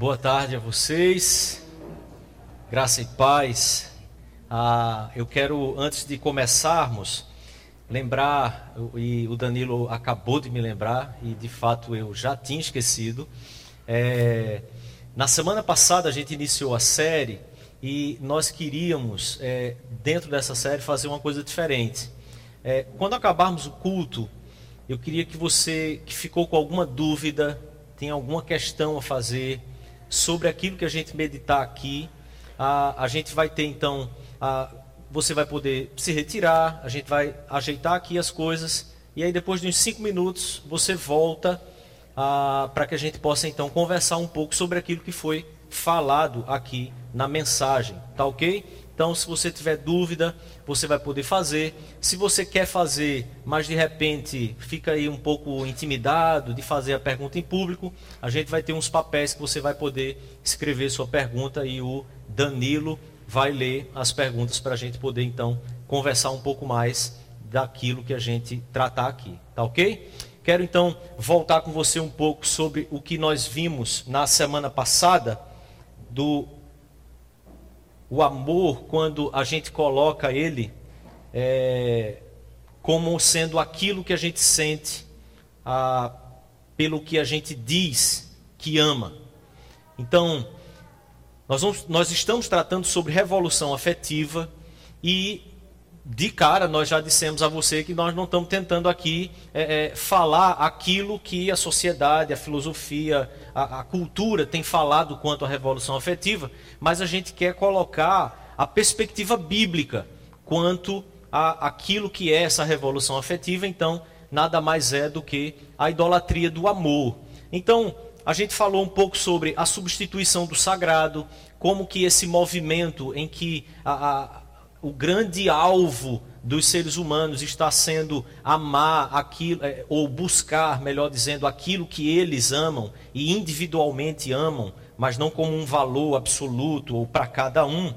Boa tarde a vocês, graça e paz. Ah, eu quero, antes de começarmos, lembrar, e o Danilo acabou de me lembrar, e de fato eu já tinha esquecido. É, na semana passada a gente iniciou a série e nós queríamos, é, dentro dessa série, fazer uma coisa diferente. É, quando acabarmos o culto, eu queria que você que ficou com alguma dúvida, tem alguma questão a fazer, sobre aquilo que a gente meditar aqui. A, a gente vai ter então, a, você vai poder se retirar, a gente vai ajeitar aqui as coisas e aí depois de uns cinco minutos você volta para que a gente possa então conversar um pouco sobre aquilo que foi falado aqui na mensagem, tá ok? Então, se você tiver dúvida, você vai poder fazer. Se você quer fazer, mas de repente fica aí um pouco intimidado de fazer a pergunta em público, a gente vai ter uns papéis que você vai poder escrever sua pergunta e o Danilo vai ler as perguntas para a gente poder então conversar um pouco mais daquilo que a gente tratar aqui, tá ok? Quero então voltar com você um pouco sobre o que nós vimos na semana passada do o amor, quando a gente coloca ele é, como sendo aquilo que a gente sente a, pelo que a gente diz que ama. Então, nós, vamos, nós estamos tratando sobre revolução afetiva e de cara, nós já dissemos a você que nós não estamos tentando aqui é, é, falar aquilo que a sociedade, a filosofia, a, a, cultura tem falado quanto à revolução afetiva, mas a gente quer colocar a perspectiva bíblica quanto a aquilo que é essa revolução afetiva. Então, nada mais é do que a idolatria do amor. Então, a gente falou um pouco sobre a substituição do sagrado, como que esse movimento em que a, a o grande alvo dos seres humanos está sendo amar aquilo, é, ou buscar, melhor dizendo, aquilo que eles amam e individualmente amam, mas não como um valor absoluto ou para cada um,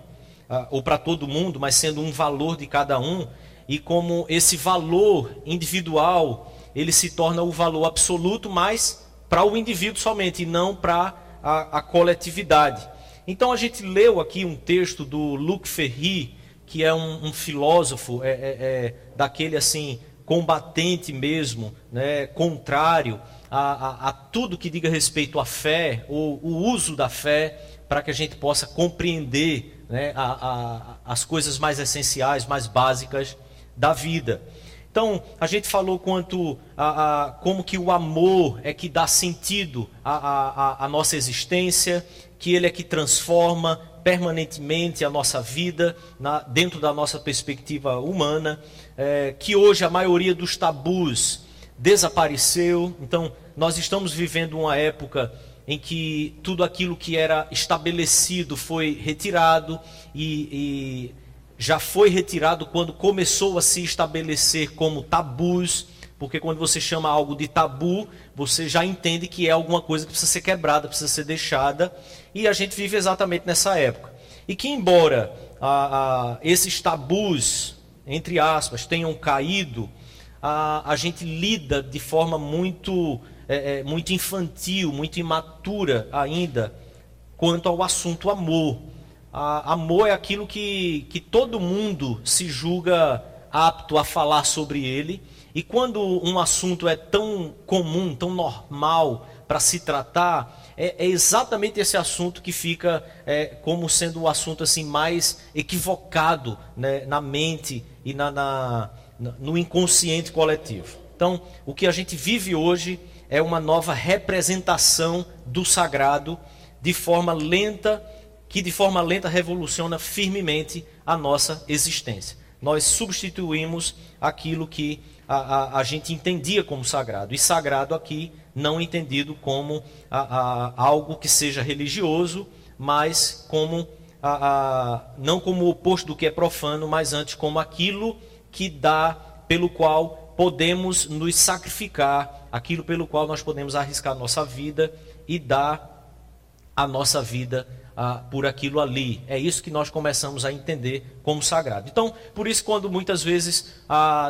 ah, ou para todo mundo, mas sendo um valor de cada um, e como esse valor individual ele se torna o valor absoluto, mas para o indivíduo somente, e não para a, a coletividade. Então a gente leu aqui um texto do Luc Ferry que é um, um filósofo, é, é, é, daquele assim, combatente mesmo, né, contrário a, a, a, tudo que diga respeito à fé, ou o uso da fé, para que a gente possa compreender né, a, as coisas mais essenciais, mais básicas da vida. Então, a gente falou quanto a, a, como que o amor é que dá sentido à, à nossa existência, que ele é que transforma, permanentemente a nossa vida na, dentro da nossa perspectiva humana, é, que hoje a maioria dos tabus desapareceu. Então, nós estamos vivendo uma época em que tudo aquilo que era estabelecido foi retirado e, e já foi retirado quando começou a se estabelecer como tabus porque quando você chama algo de tabu, você já entende que é alguma coisa que precisa ser quebrada, precisa ser deixada. E a gente vive exatamente nessa época. E que, embora a, a, esses tabus, entre aspas, tenham caído, a, a gente lida de forma muito, é, é, muito infantil, muito imatura ainda, quanto ao assunto amor. amor é aquilo que, que todo mundo se julga apto a falar sobre ele e quando um assunto é tão comum, tão normal para se tratar, é, é, exatamente esse assunto que fica é, como sendo o assunto assim mais equivocado né, na mente e na, na, no inconsciente coletivo. Então, o que a gente vive hoje é uma nova representação do sagrado de forma lenta, que de forma lenta revoluciona firmemente a nossa existência. Nós substituímos aquilo que a, a, a, gente entendia como sagrado. E sagrado aqui não entendido como a, algo que seja religioso, mas como não como o oposto do que é profano, mas antes como aquilo que dá, pelo qual podemos nos sacrificar, aquilo pelo qual nós podemos arriscar nossa vida e dar a nossa vida por aquilo ali. É isso que nós começamos a entender como sagrado. Então, por isso, quando muitas vezes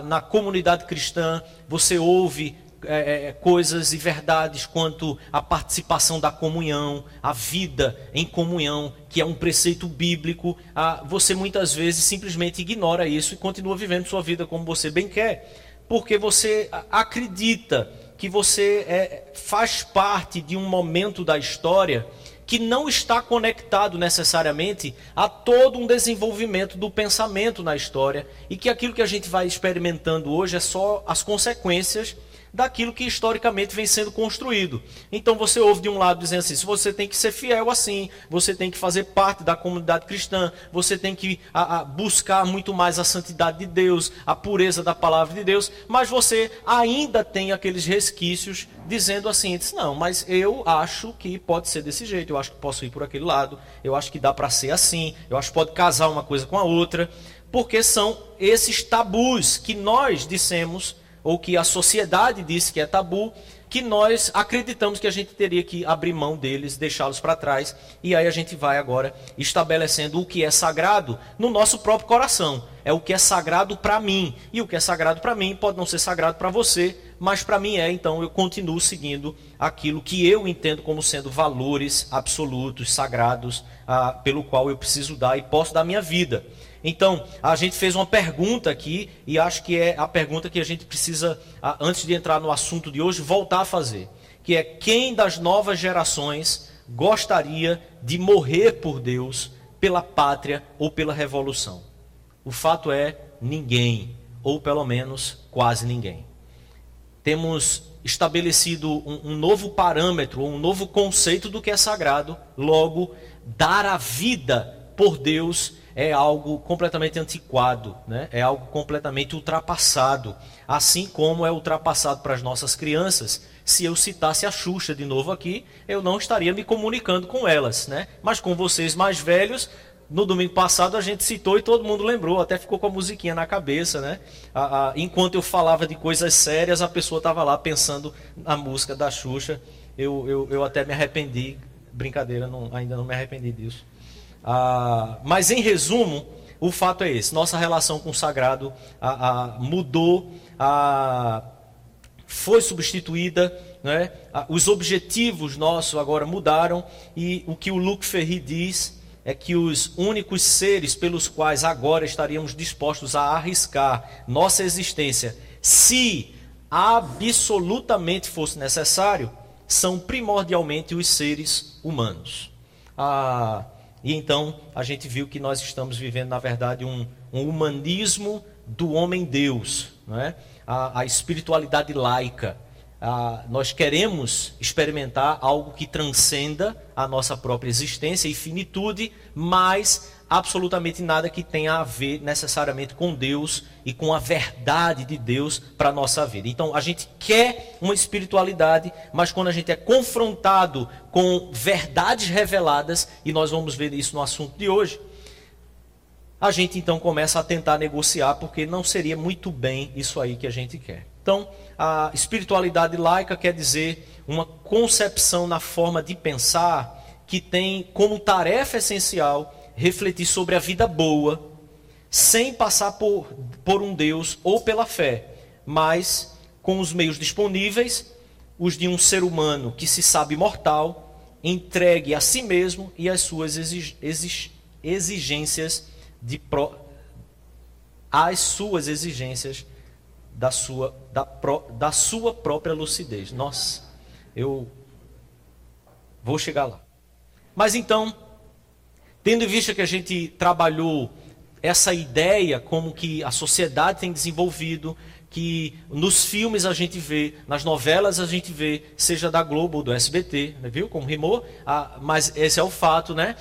na comunidade cristã você ouve é, é, coisas e verdades quanto a participação da comunhão, a vida em comunhão, que é um preceito bíblico, ah, você muitas vezes simplesmente ignora isso e continua vivendo sua vida como você bem quer, porque você acredita que você é, faz parte de um momento da história que não está conectado necessariamente a todo um desenvolvimento do pensamento na história e que aquilo que a gente vai experimentando hoje é só as consequências daquilo que historicamente vem sendo construído. Então você ouve de um lado dizendo assim: você tem que ser fiel assim, você tem que fazer parte da comunidade cristã, você tem que a, a, buscar muito mais a santidade de Deus, a pureza da palavra de Deus, mas você ainda tem aqueles resquícios dizendo assim: não, mas eu acho que pode ser desse jeito, eu acho que posso ir por aquele lado, eu acho que dá para ser assim, eu acho que pode casar uma coisa com a outra, porque são esses tabus que nós dissemos ou que a sociedade disse que é tabu, que nós acreditamos que a gente teria que abrir mão deles, deixá-los para trás, e aí a gente vai agora estabelecendo o que é sagrado no nosso próprio coração. É o que é sagrado para mim, e o que é sagrado para mim pode não ser sagrado para você, mas para mim é, então eu continuo seguindo aquilo que eu entendo como sendo valores absolutos, sagrados, ah, pelo qual eu preciso dar e posso dar minha vida. Então, a gente fez uma pergunta aqui, e acho que é a pergunta que a gente precisa, antes de entrar no assunto de hoje, voltar a fazer. Que é quem das novas gerações gostaria de morrer por Deus, pela pátria ou pela revolução? O fato é ninguém, ou pelo menos quase ninguém. Temos estabelecido um, um novo parâmetro, um novo conceito do que é sagrado, logo, dar a vida por Deus é algo completamente antiquado, né? é algo completamente ultrapassado. Assim como é ultrapassado para as nossas crianças. Se eu citasse a Xuxa de novo aqui, eu não estaria me comunicando com elas. Né? Mas com vocês mais velhos, no domingo passado a gente citou e todo mundo lembrou, até ficou com a musiquinha na cabeça. Né? A, a, enquanto eu falava de coisas sérias, a pessoa estava lá pensando na música da Xuxa. Eu, eu, eu até me arrependi. Brincadeira, não, ainda não me arrependi disso. Ah, mas, em resumo, o fato é esse: nossa relação com o sagrado ah, ah, mudou, foi substituída, né? os objetivos nossos agora mudaram, e o que o Luc Ferry diz é que os únicos seres pelos quais agora estaríamos dispostos a arriscar nossa existência, se absolutamente fosse necessário, são primordialmente os seres humanos. Ah, e então a gente viu que nós estamos vivendo, na verdade, um, um humanismo do homem-deus, é? a, a, espiritualidade laica. Nós queremos experimentar algo que transcenda a nossa própria existência e finitude, mas absolutamente nada que tenha a ver necessariamente com Deus e com a verdade de Deus para a nossa vida. Então a gente quer uma espiritualidade, mas quando a gente é confrontado com verdades reveladas, e nós vamos ver isso no assunto de hoje, a gente então começa a tentar negociar, porque não seria muito bem isso aí que a gente quer. Então, a espiritualidade laica quer dizer uma concepção na forma de pensar que tem como tarefa essencial refletir sobre a vida boa, sem passar por, por um Deus ou pela fé, mas com os meios disponíveis, os de um ser humano que se sabe mortal, entregue a si mesmo e as suas exigências de pro, as suas exigências da sua, da, pro, da sua própria lucidez. Nossa, eu vou chegar lá. Mas então, Tendo em vista que a gente trabalhou essa ideia como que a sociedade tem desenvolvido, que nos filmes a gente vê, nas novelas a gente vê, seja da Globo ou do SBT, né, viu como rimou? Ah, mas esse é o fato, né?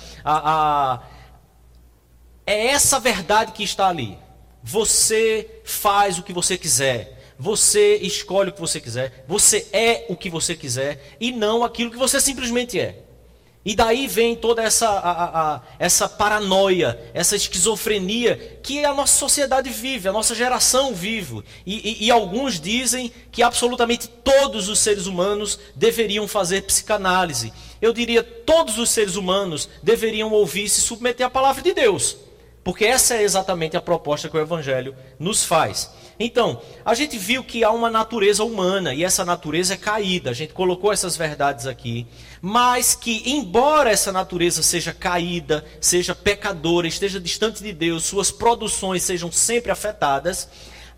É essa verdade que está ali. Você faz o que você quiser. Você escolhe o que você quiser. Você é o que você quiser. E não aquilo que você simplesmente é. E daí vem toda essa, a, a, essa paranoia, essa esquizofrenia que a nossa sociedade vive, a nossa geração vive. E, e, e, alguns dizem que absolutamente todos os seres humanos deveriam fazer psicanálise. Eu diria todos os seres humanos deveriam ouvir e se submeter à palavra de Deus. Porque essa é exatamente a proposta que o Evangelho nos faz. Então, a gente viu que há uma natureza humana e essa natureza é caída. A gente colocou essas verdades aqui. Mas que, embora essa natureza seja caída, seja pecadora, esteja distante de Deus, suas produções sejam sempre afetadas,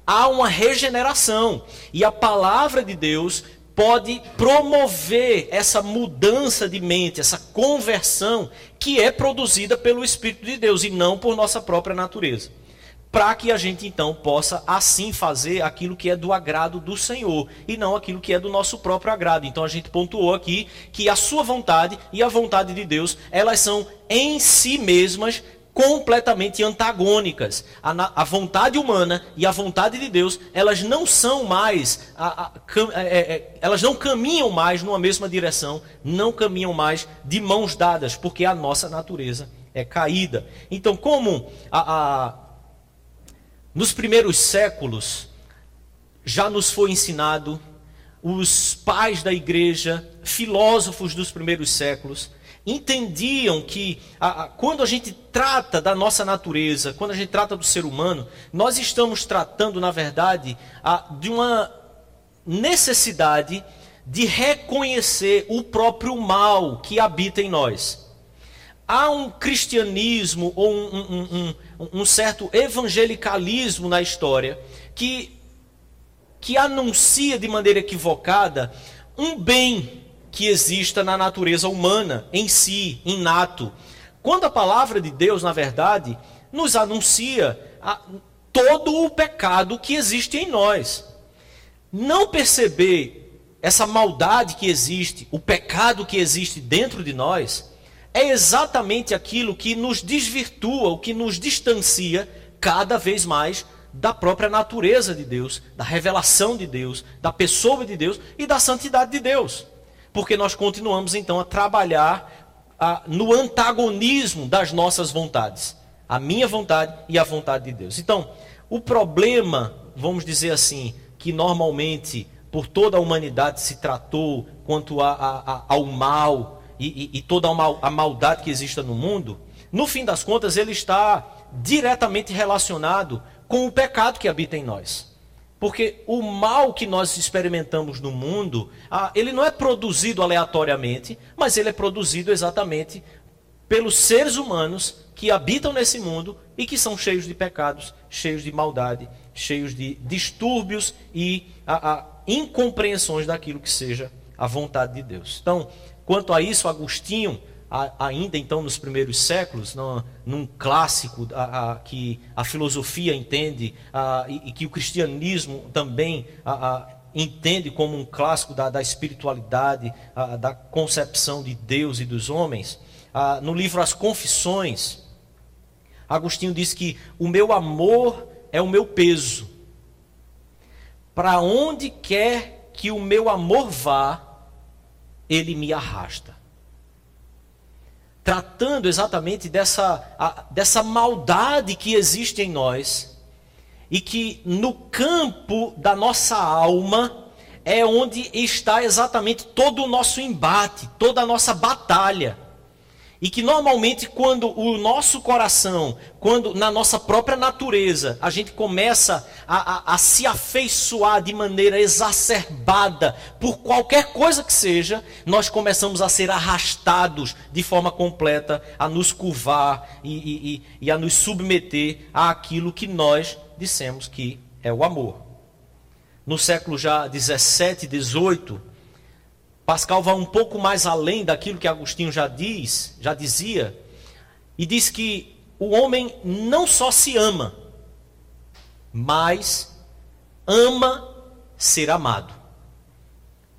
há uma regeneração. E a palavra de Deus pode promover essa mudança de mente, essa conversão que é produzida pelo Espírito de Deus e não por nossa própria natureza. Para que a gente então possa assim fazer aquilo que é do agrado do Senhor e não aquilo que é do nosso próprio agrado. Então a gente pontuou aqui que a sua vontade e a vontade de Deus, elas são em si mesmas completamente antagônicas. A, a, vontade humana e a vontade de Deus, elas não são mais, a, é, é, é, elas não caminham mais numa mesma direção, não caminham mais de mãos dadas, porque a nossa natureza é caída. Então, como nos primeiros séculos já nos foi ensinado, os pais da igreja, filósofos dos primeiros séculos, entendiam que a, a, quando a gente trata da nossa natureza, quando a gente trata do ser humano, nós estamos tratando, na verdade, a, de uma necessidade de reconhecer o próprio mal que habita em nós. Há um cristianismo ou um, um, um, um certo evangelicalismo na história que, que anuncia de maneira equivocada um bem que exista na natureza humana, em si, inato. Quando a palavra de Deus, na verdade, nos anuncia a, todo o pecado que existe em nós. Não perceber essa maldade que existe, o pecado que existe dentro de nós, é exatamente aquilo que nos desvirtua, o que nos distancia cada vez mais da própria natureza de Deus, da revelação de Deus, da pessoa de Deus e da santidade de Deus porque nós continuamos então a trabalhar a, no antagonismo das nossas vontades, a minha vontade e a vontade de Deus. Então, o problema, vamos dizer assim, que normalmente por toda a humanidade se tratou quanto a, a, ao mal e, e, e toda a, mal, a maldade que existe no mundo, no fim das contas, ele está diretamente relacionado com o pecado que habita em nós. Porque o mal que nós experimentamos no mundo, ah, ele não é produzido aleatoriamente, mas ele é produzido exatamente pelos seres humanos que habitam nesse mundo e que são cheios de pecados, cheios de maldade, cheios de distúrbios e a, a incompreensões daquilo que seja a vontade de Deus. Então, quanto a isso, Agostinho ainda então nos primeiros séculos, num clássico que a filosofia entende e, que o cristianismo também entende como um clássico da espiritualidade, da concepção de Deus e dos homens, no livro As Confissões, Agostinho diz que o meu amor é o meu peso. Para onde quer que o meu amor vá, ele me arrasta tratando exatamente dessa, a, dessa maldade que existe em nós e que no campo da nossa alma é onde está exatamente todo o nosso embate, toda a nossa batalha. E que normalmente, quando o nosso coração, quando na nossa própria natureza, a gente começa a, a, a, se afeiçoar de maneira exacerbada por qualquer coisa que seja, nós começamos a ser arrastados de forma completa, a nos curvar e, e, e, a nos submeter àquilo que nós dissemos que é o amor. No século já 17, 18, Pascal vai um pouco mais além daquilo que Agostinho já diz, já dizia, e diz que o homem não só se ama, mas ama ser amado.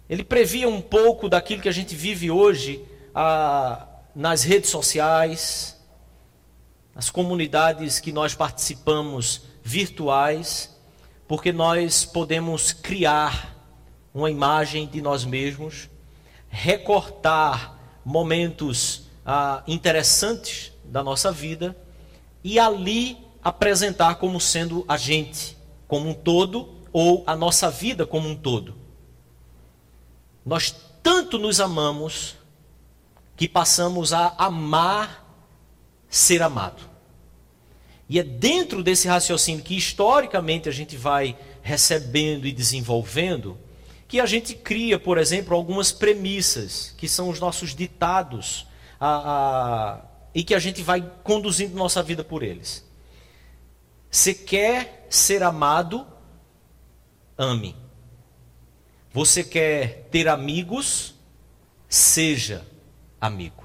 Ele previa um pouco daquilo que a gente vive hoje ah, nas redes sociais, nas comunidades que nós participamos virtuais, porque nós podemos criar uma imagem de nós mesmos recortar momentos ah, interessantes da nossa vida e ali apresentar como sendo a gente como um todo ou a nossa vida como um todo. Nós tanto nos amamos que passamos a amar ser amado. E é dentro desse raciocínio que historicamente a gente vai recebendo e desenvolvendo que a gente cria, por exemplo, algumas premissas, que são os nossos ditados, a, a, e que a gente vai conduzindo nossa vida por eles. Você quer ser amado? Ame. Você quer ter amigos? Seja amigo.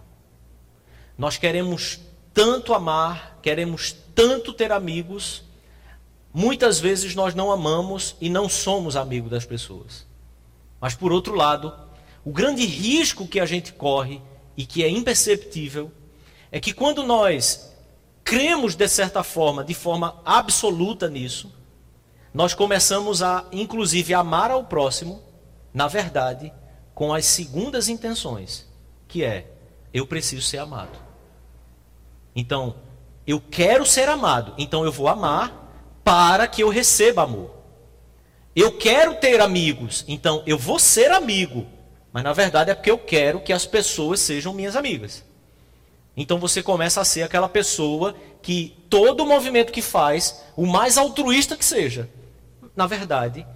Nós queremos tanto amar, queremos tanto ter amigos, muitas vezes nós não amamos e não somos amigos das pessoas. Mas por outro lado, o grande risco que a gente corre e que é imperceptível é que quando nós cremos de certa forma, de forma absoluta nisso, nós começamos a inclusive amar ao próximo, na verdade, com as segundas intenções, que é eu preciso ser amado. Então, eu quero ser amado, então eu vou amar para que eu receba amor. Eu quero ter amigos, então eu vou ser amigo, mas na verdade é porque eu quero que as pessoas sejam minhas amigas. Então você começa a ser aquela pessoa que todo movimento que faz, o mais altruísta que seja, na verdade,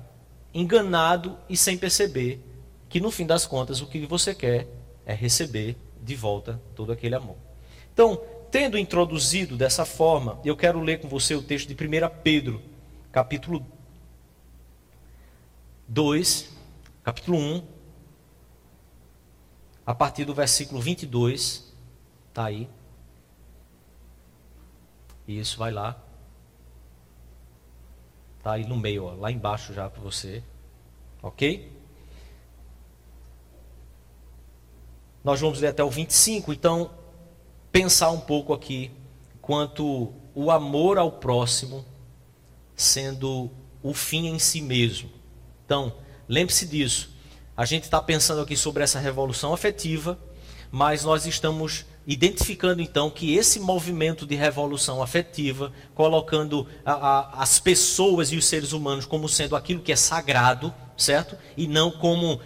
enganado e sem perceber que no fim das contas o que você quer é receber de volta todo aquele amor. Então, tendo introduzido dessa forma, eu quero ler com você o texto de 1 Pedro, capítulo 2, capítulo 1, a partir do versículo 22, está aí. Isso, vai lá. Está aí no meio, ó, lá embaixo já para você. Ok? Nós vamos ler até o 25, então pensar um pouco aqui quanto o amor ao próximo sendo o fim em si mesmo. Então, lembre-se disso. A gente está pensando aqui sobre essa revolução afetiva, mas nós estamos identificando então que esse movimento de revolução afetiva, colocando a, a, as pessoas e os seres humanos como sendo aquilo que é sagrado, certo? E não como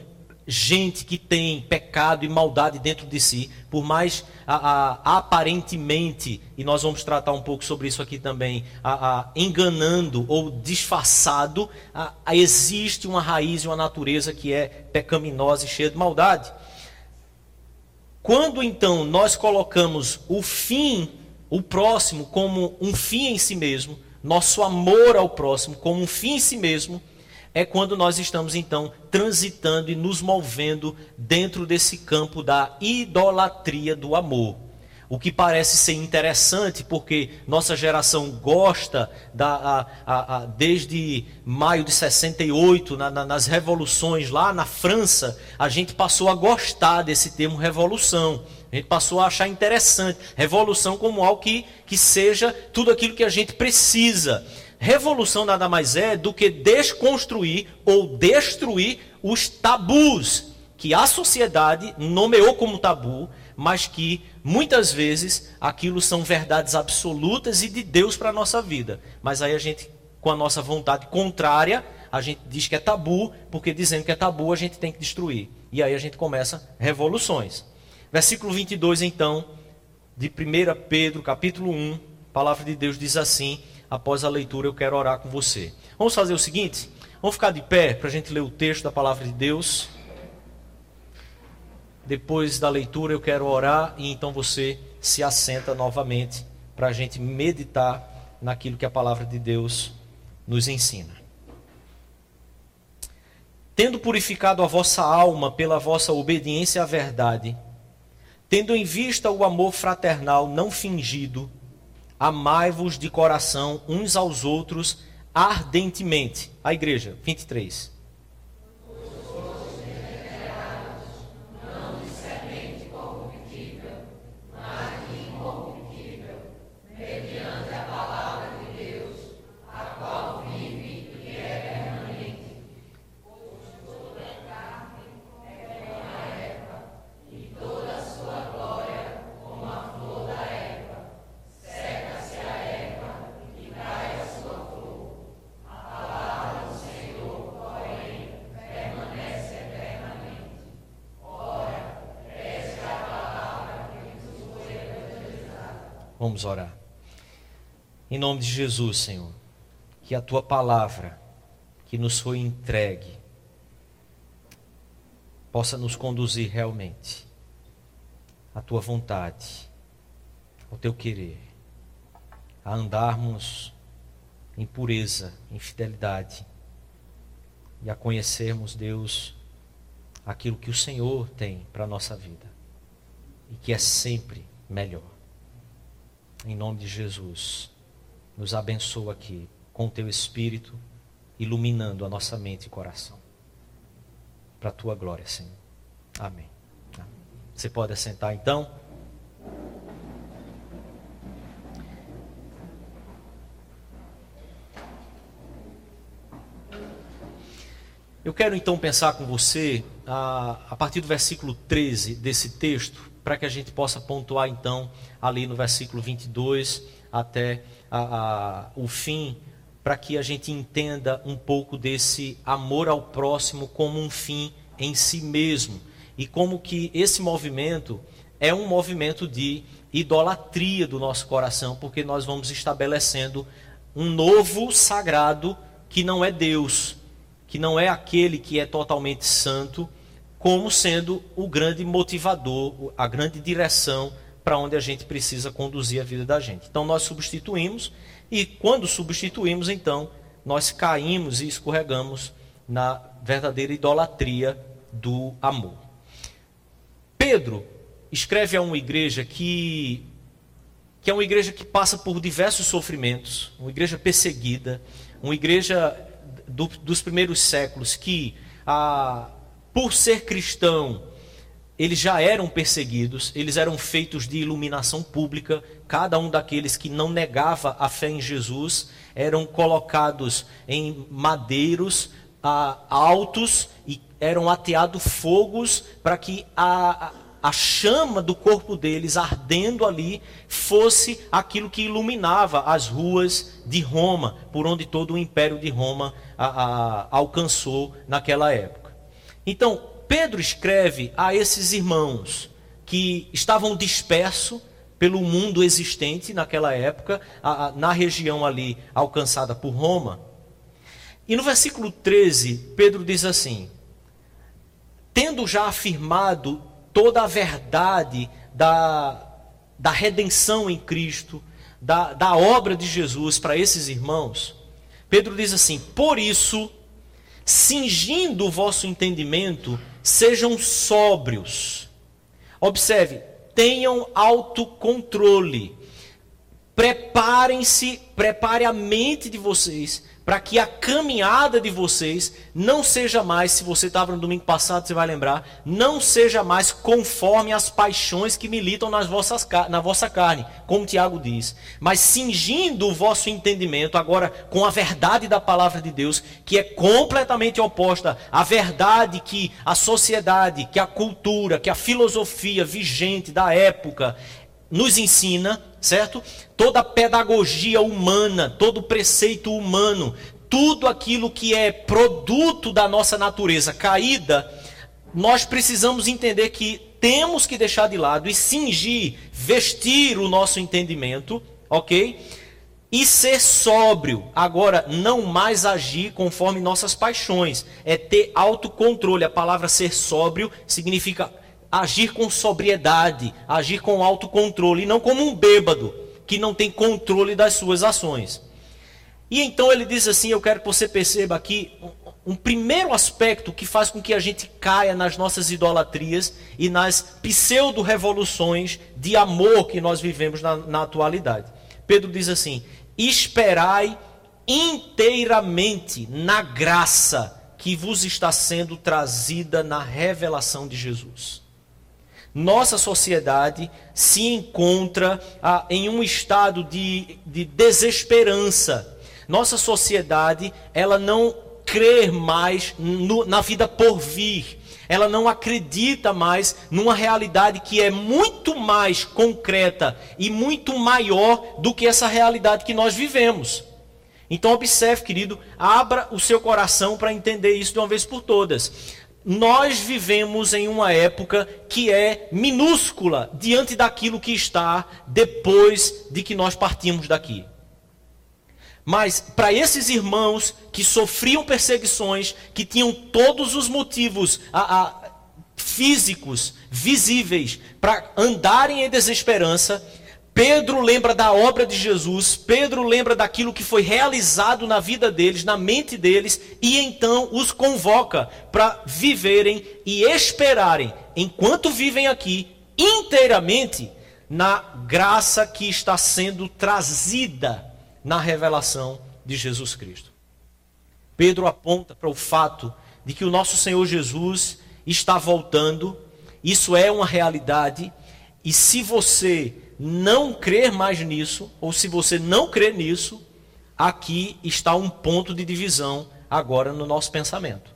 gente que tem pecado e maldade dentro de si, por mais a, a, aparentemente, e nós vamos tratar um pouco sobre isso aqui também, a, enganando ou disfarçado, existe uma raiz e uma natureza que é pecaminosa e cheia de maldade. Quando então nós colocamos o fim, o próximo, como um fim em si mesmo, nosso amor ao próximo como um fim em si mesmo, é quando nós estamos então transitando e nos movendo dentro desse campo da idolatria do amor. O que parece ser interessante, porque nossa geração gosta, da, a, a, a, desde maio de 68, na, na, nas revoluções lá na França, a gente passou a gostar desse termo revolução. A gente passou a achar interessante. Revolução como algo que, que seja tudo aquilo que a gente precisa. Revolução nada mais é do que desconstruir ou destruir os tabus que a sociedade nomeou como tabu, mas que muitas vezes aquilo são verdades absolutas e de Deus para a nossa vida. Mas aí a gente, com a nossa vontade contrária, a gente diz que é tabu, porque dizendo que é tabu a gente tem que destruir. E aí a gente começa revoluções. Versículo 22 então, de 1 Pedro, capítulo 1, a palavra de Deus diz assim: após a leitura, eu quero orar com você. Vamos fazer o seguinte: vamos ficar de pé para a gente ler o texto da palavra de Deus. Depois da leitura, eu quero orar e então você se assenta novamente para a gente meditar naquilo que a palavra de Deus nos ensina. Tendo purificado a vossa alma pela vossa obediência à verdade, tendo em vista o amor fraternal não fingido, amai-vos de coração uns aos outros ardentemente. A igreja, 23. Vamos orar. Em nome de Jesus, Senhor, que a tua palavra que nos foi entregue possa nos conduzir realmente à tua vontade, ao teu querer, a andarmos em pureza, em fidelidade e a conhecermos, Deus, aquilo que o Senhor tem para a nossa vida e que é sempre melhor. Em nome de Jesus, nos abençoa aqui com o teu Espírito, iluminando a nossa mente e coração. Para a tua glória, Senhor. Amém. Você pode assentar então. Eu quero então pensar com você a, a partir do versículo 13 desse texto, para que a gente possa pontuar então ali no versículo 22 até a, a, o fim, para que a gente entenda um pouco desse amor ao próximo como um fim em si mesmo. E como que esse movimento é um movimento de idolatria do nosso coração, porque nós vamos estabelecendo um novo sagrado que não é Deus, que não é aquele que é totalmente santo, como sendo o grande motivador, a grande direção para onde a gente precisa conduzir a vida da gente. Então nós substituímos e quando substituímos, então nós caímos e escorregamos na verdadeira idolatria do amor. Pedro escreve a uma igreja que que é uma igreja que passa por diversos sofrimentos, uma igreja perseguida, uma igreja do, dos primeiros séculos que, ah, por ser cristão, eles já eram perseguidos, eles eram feitos de iluminação pública. Cada um daqueles que não negava a fé em Jesus eram colocados em madeiros ah, altos e eram ateados fogos para que a, a chama do corpo deles ardendo ali fosse aquilo que iluminava as ruas de Roma, por onde todo o império de Roma alcançou naquela época. Então, Pedro escreve a esses irmãos que estavam dispersos pelo mundo existente naquela época, a, na região ali alcançada por Roma. E no versículo 13, Pedro diz assim: Tendo já afirmado toda a verdade da, da redenção em Cristo, da, da obra de Jesus para esses irmãos, Pedro diz assim: Por isso, cingindo o vosso entendimento, sejam sóbrios. Observe, tenham autocontrole. Preparem-se, prepare a mente de vocês para que a caminhada de vocês não seja mais, se você estava no domingo passado, você vai lembrar, não seja mais conforme as paixões que militam nas vossas, na vossa carne, como Tiago diz, mas cingindo o vosso entendimento agora com a verdade da palavra de Deus, que é completamente oposta à verdade que a sociedade, que a cultura, que a filosofia vigente da época nos ensina, certo? Toda a pedagogia humana, todo preceito humano, tudo aquilo que é produto da nossa natureza caída, nós precisamos entender que temos que deixar de lado e cingir, vestir o nosso entendimento, ok? E ser sóbrio. Agora, não mais agir conforme nossas paixões. É ter autocontrole. A palavra ser sóbrio significa agir com sobriedade, agir com autocontrole, e não como um bêbado que não tem controle das suas ações. E então ele diz assim: Eu quero que você perceba aqui um primeiro aspecto que faz com que a gente caia nas nossas idolatrias e nas pseudo-revoluções de amor que nós vivemos na, na atualidade. Pedro diz assim: Esperai inteiramente na graça que vos está sendo trazida na revelação de Jesus nossa sociedade se encontra ah, em um estado de, de desesperança. Nossa sociedade, ela não crê mais no, na vida por vir. Ela não acredita mais numa realidade que é muito mais concreta e muito maior do que essa realidade que nós vivemos. Então, observe, querido, abra o seu coração para entender isso de uma vez por todas nós vivemos em uma época que é minúscula diante daquilo que está depois de que nós partimos daqui. Mas para esses irmãos que sofriam perseguições, que tinham todos os motivos a, a, físicos, visíveis, para andarem em desesperança, Pedro lembra da obra de Jesus, Pedro lembra daquilo que foi realizado na vida deles, na mente deles, e então os convoca para viverem e esperarem, enquanto vivem aqui, inteiramente na graça que está sendo trazida na revelação de Jesus Cristo. Pedro aponta para o fato de que o nosso Senhor Jesus está voltando, isso é uma realidade, e se você não crer mais nisso, ou se você não crer nisso, aqui está um ponto de divisão agora no nosso pensamento.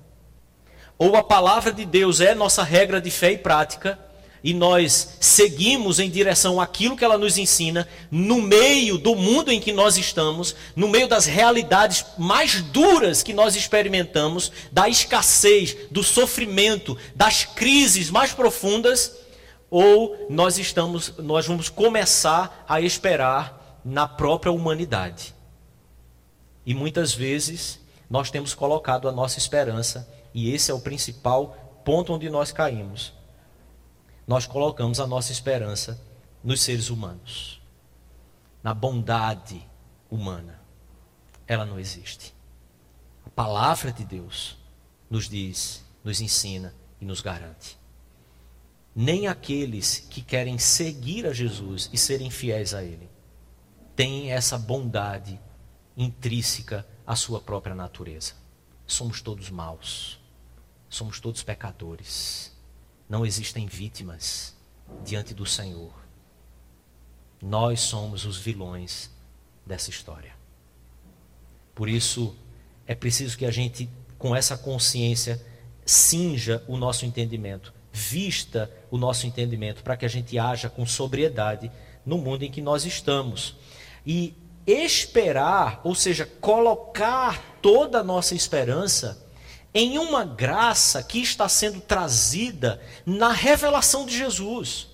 Ou a palavra de Deus é nossa regra de fé e prática, e nós seguimos em direção àquilo que ela nos ensina, no meio do mundo em que nós estamos, no meio das realidades mais duras que nós experimentamos, da escassez, do sofrimento, das crises mais profundas, ou nós estamos, nós vamos começar a esperar na própria humanidade. E muitas vezes nós temos colocado a nossa esperança, e esse é o principal ponto onde nós caímos. Nós colocamos a nossa esperança nos seres humanos, na bondade humana. Ela não existe. A palavra de Deus nos diz, nos ensina e nos garante nem aqueles que querem seguir a Jesus e serem fiéis a Ele têm essa bondade intrínseca à sua própria natureza. Somos todos maus, somos todos pecadores. Não existem vítimas diante do Senhor. Nós somos os vilões dessa história. Por isso, é preciso que a gente, com essa consciência, cinja o nosso entendimento vista o nosso entendimento, para que a gente haja com sobriedade no mundo em que nós estamos. E esperar, ou seja, colocar toda a nossa esperança em uma graça que está sendo trazida na revelação de Jesus.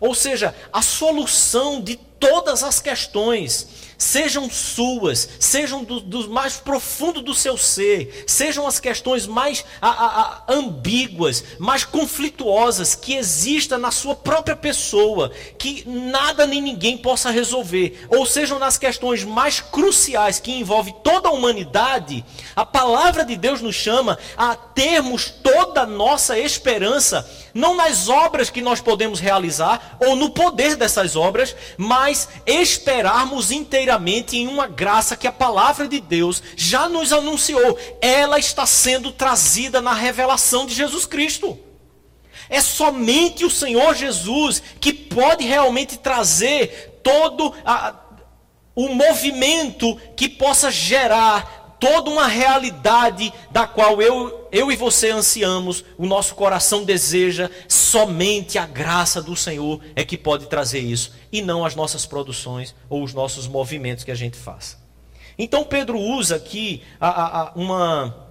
Ou seja, a solução de todas as questões sejam suas, sejam do, do, mais profundo do seu ser, sejam as questões mais a, a, a, ambíguas, mais conflituosas que exista na sua própria pessoa, que nada nem ninguém possa resolver, ou sejam nas questões mais cruciais que envolvem toda a humanidade, a palavra de Deus nos chama a termos toda a nossa esperança, não nas obras que nós podemos realizar, ou no poder dessas obras, mas esperarmos inteiramente inteiramente em uma graça que a palavra de Deus já nos anunciou. Ela está sendo trazida na revelação de Jesus Cristo. É somente o Senhor Jesus que pode realmente trazer todo a, o movimento que possa gerar toda uma realidade da qual eu, eu e você ansiamos, o nosso coração deseja, somente a graça do Senhor é que pode trazer isso, e não as nossas produções ou os nossos movimentos que a gente faça. Então Pedro usa aqui a, a, a uma,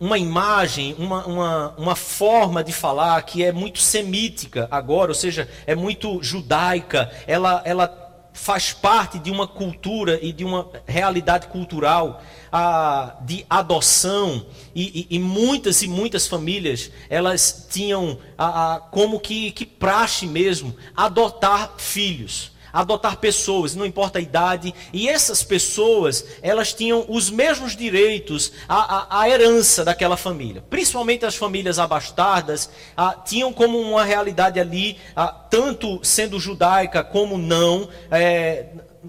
uma imagem, uma, uma, uma forma de falar que é muito semítica agora, ou seja, é muito judaica, ela, ela faz parte de uma cultura e de uma realidade cultural a, de adoção. E, e, e, muitas e muitas famílias elas tinham a, a, como que, que praxe mesmo adotar filhos adotar pessoas, não importa a idade, e essas pessoas, elas tinham os mesmos direitos à, à, à herança daquela família. Principalmente as famílias abastadas, ah, tinham como uma realidade ali, ah, tanto sendo judaica como não, é,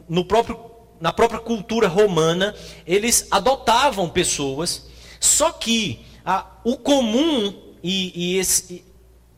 no próprio, na própria cultura romana, eles adotavam pessoas, só que ah, o comum e, e esse,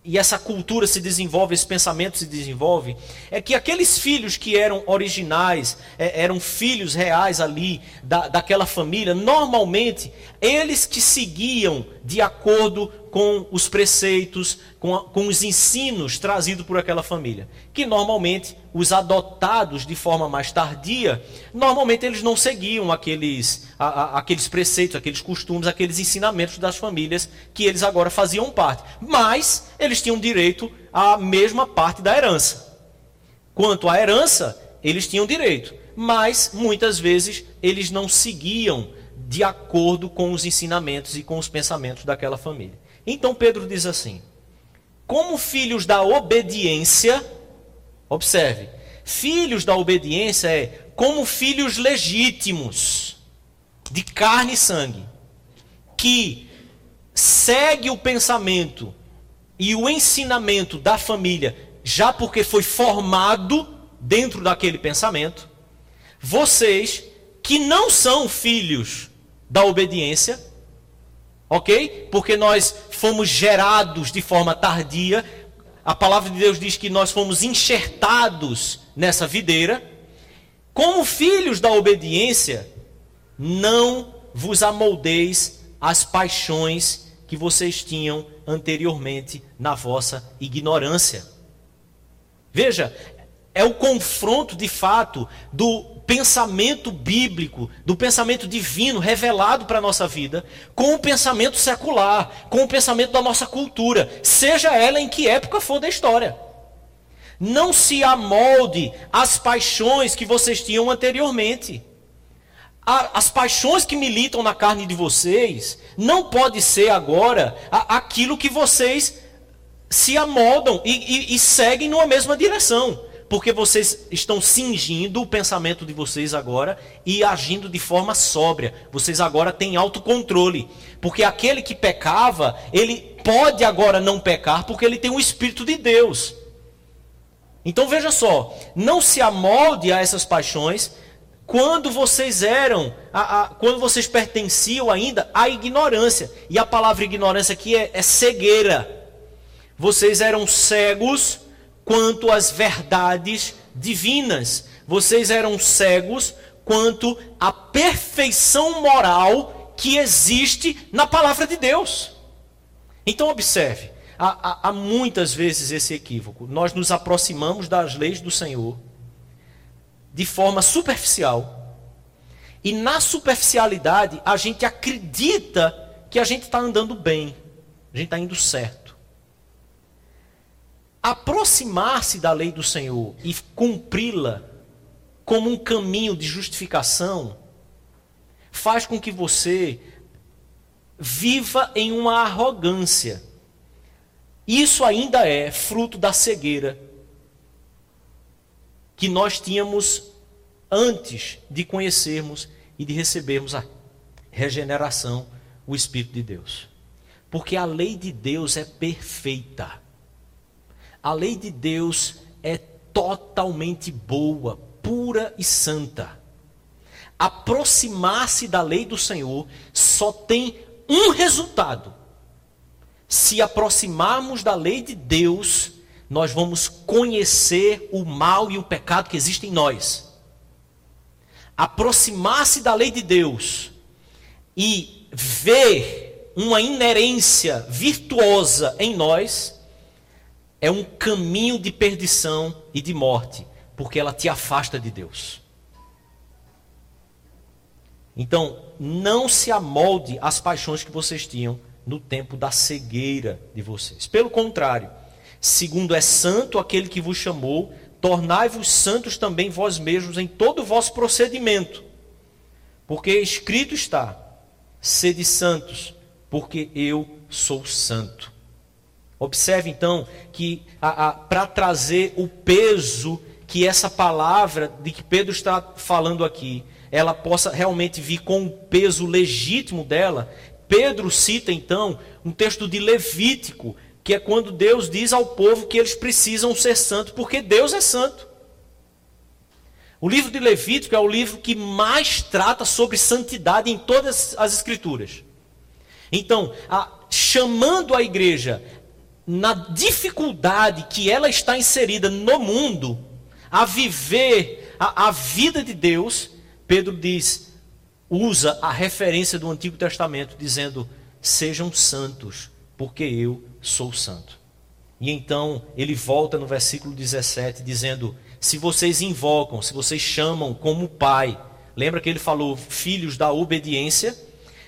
e essa cultura se desenvolve, esse pensamento se desenvolve, é que aqueles filhos que eram originais, é, eram filhos reais ali da, daquela família, normalmente eles que seguiam de acordo com os preceitos, com, a, com os ensinos trazidos por aquela família. Que normalmente os adotados de forma mais tardia, normalmente eles não seguiam aqueles, a, a, aqueles preceitos, aqueles costumes, aqueles ensinamentos das famílias que eles agora faziam parte. Mas eles tinham direito à mesma parte da herança. Quanto à herança, eles tinham direito. mas muitas vezes eles não seguiam de acordo com os ensinamentos e com os pensamentos daquela família. Então Pedro diz assim: como filhos da obediência, observe, filhos da obediência é como filhos legítimos, de carne e sangue, que segue o pensamento e o ensinamento da família, já porque foi formado dentro daquele pensamento, vocês que não são filhos da obediência, ok? Porque nós fomos gerados de forma tardia. A palavra de Deus diz que nós fomos enxertados nessa videira. Como filhos da obediência, não vos amoldeis às paixões que vocês tinham anteriormente na vossa ignorância. Veja, é o confronto de fato do pensamento bíblico, do pensamento divino revelado para a nossa vida, com o pensamento secular, com o pensamento da nossa cultura, seja ela em que época for da história. Não se amolde às paixões que vocês tinham anteriormente. As paixões que militam na carne de vocês não pode ser agora aquilo que vocês se amoldam e, e, e seguem numa mesma direção porque vocês estão cingindo o pensamento de vocês agora e agindo de forma sóbria. Vocês agora têm autocontrole. Porque aquele que pecava, ele pode agora não pecar porque ele tem o Espírito de Deus. Então veja só, não se amolde a essas paixões quando vocês eram, a, a, quando vocês pertenciam ainda à ignorância. E a palavra ignorância aqui é, é cegueira. Vocês eram cegos quanto às verdades divinas. Vocês eram cegos quanto à perfeição moral que existe na palavra de Deus. Então, observe: há, há, há, muitas vezes esse equívoco. Nós nos aproximamos das leis do Senhor de forma superficial. E na superficialidade, a gente acredita que a gente está andando bem, a gente está indo certo aproximar-se da lei do Senhor e cumpri-la como um caminho de justificação, faz com que você viva em uma arrogância. Isso ainda é fruto da cegueira que nós tínhamos antes de conhecermos e de recebermos a regeneração, o Espírito de Deus. Porque a lei de Deus é perfeita. A lei de Deus é totalmente boa, pura e santa. Aproximar-se da lei do Senhor só tem um resultado. Se aproximarmos da lei de Deus, nós vamos conhecer o mal e o pecado que existe em nós. Aproximar-se da lei de Deus e ver uma inerência virtuosa em nós é um caminho de perdição e de morte, porque ela te afasta de Deus. Então, não se amolde às paixões que vocês tinham no tempo da cegueira de vocês. Pelo contrário, segundo é santo aquele que vos chamou, tornai-vos santos também vós mesmos em todo o vosso procedimento. Porque escrito está: sede santos, porque eu sou santo. Observe então que para trazer o peso que essa palavra de que Pedro está falando aqui, ela possa realmente vir com o peso legítimo dela, Pedro cita então um texto de Levítico, que é quando Deus diz ao povo que eles precisam ser santos, porque Deus é santo. O livro de Levítico é o livro que mais trata sobre santidade em todas as escrituras. Então, a, chamando a igreja na dificuldade que ela está inserida no mundo, a viver a, a vida de Deus, Pedro diz, usa a referência do Antigo Testamento, dizendo: sejam santos, porque eu sou santo. E então ele volta no versículo 17, dizendo: se vocês invocam, se vocês chamam como pai, lembra que ele falou, filhos da obediência?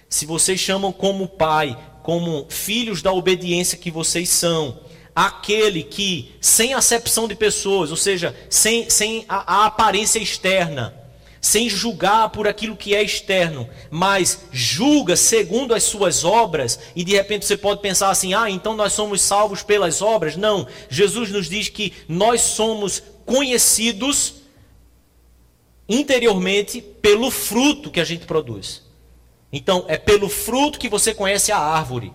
Se vocês chamam como pai como filhos da obediência que vocês são, aquele que, sem acepção de pessoas, ou seja, sem, sem a, a aparência externa, sem julgar por aquilo que é externo, mas julga segundo as suas obras, e de repente você pode pensar assim: ah, então nós somos salvos pelas obras. Não, Jesus nos diz que nós somos conhecidos interiormente pelo fruto que a gente produz. Então, é pelo fruto que você conhece a árvore.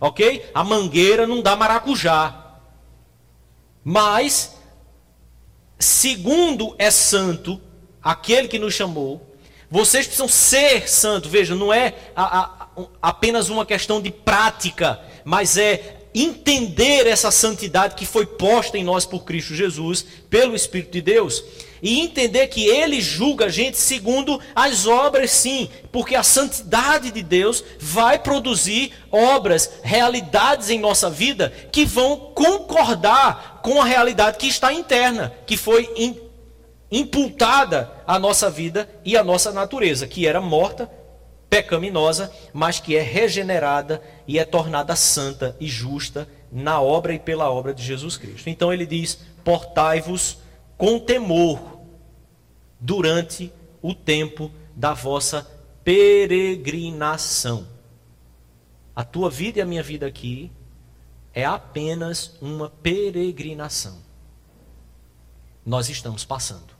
Ok? A mangueira não dá maracujá. Mas, segundo é santo, aquele que nos chamou, vocês precisam ser santo. Veja, não é a, a, apenas uma questão de prática, mas é entender essa santidade que foi posta em nós por Cristo Jesus, pelo Espírito de Deus. E entender que Ele julga a gente segundo as obras, sim, porque a santidade de Deus vai produzir obras, realidades em nossa vida que vão concordar com a realidade que está interna, que foi imputada à nossa vida e à nossa natureza, que era morta, pecaminosa, mas que é regenerada e é tornada santa e justa na obra e pela obra de Jesus Cristo. Então ele diz: portai-vos com temor durante o tempo da vossa peregrinação. A tua vida e a minha vida aqui é apenas uma peregrinação. Nós estamos passando.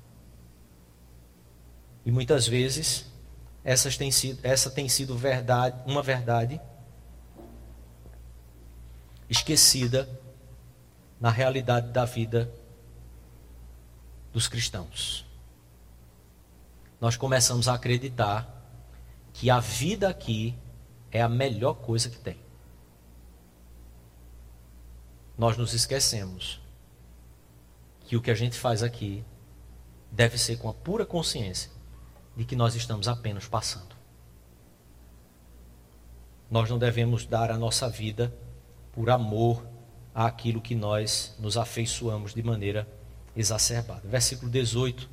E muitas vezes essas tem sido, essa tem sido verdade, uma verdade esquecida na realidade da vida dos cristãos. Nós começamos a acreditar que a vida aqui é a melhor coisa que tem. Nós nos esquecemos que o que a gente faz aqui deve ser com a pura consciência de que nós estamos apenas passando. Nós não devemos dar a nossa vida por amor àquilo que nós nos afeiçoamos de maneira exacerbada. Versículo 18: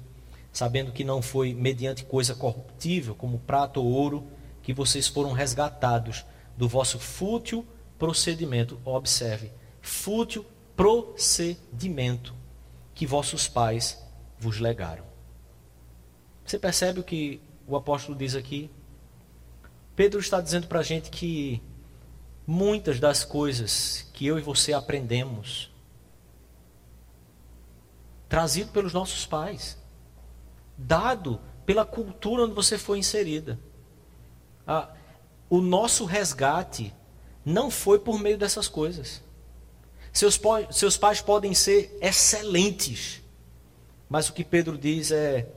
Sabendo que não foi mediante coisa corruptível, como prata ou ouro, que vocês foram resgatados do vosso fútil procedimento. Observe, fútil procedimento que vossos pais vos legaram. Você percebe o que o apóstolo diz aqui? Pedro está dizendo para a gente que muitas das coisas que eu e você aprendemos, trazido pelos nossos pais, dado pela cultura onde você foi inserida. Ah, o nosso resgate não foi por meio dessas coisas. Seus, seus pais podem ser excelentes, mas o que Pedro diz é: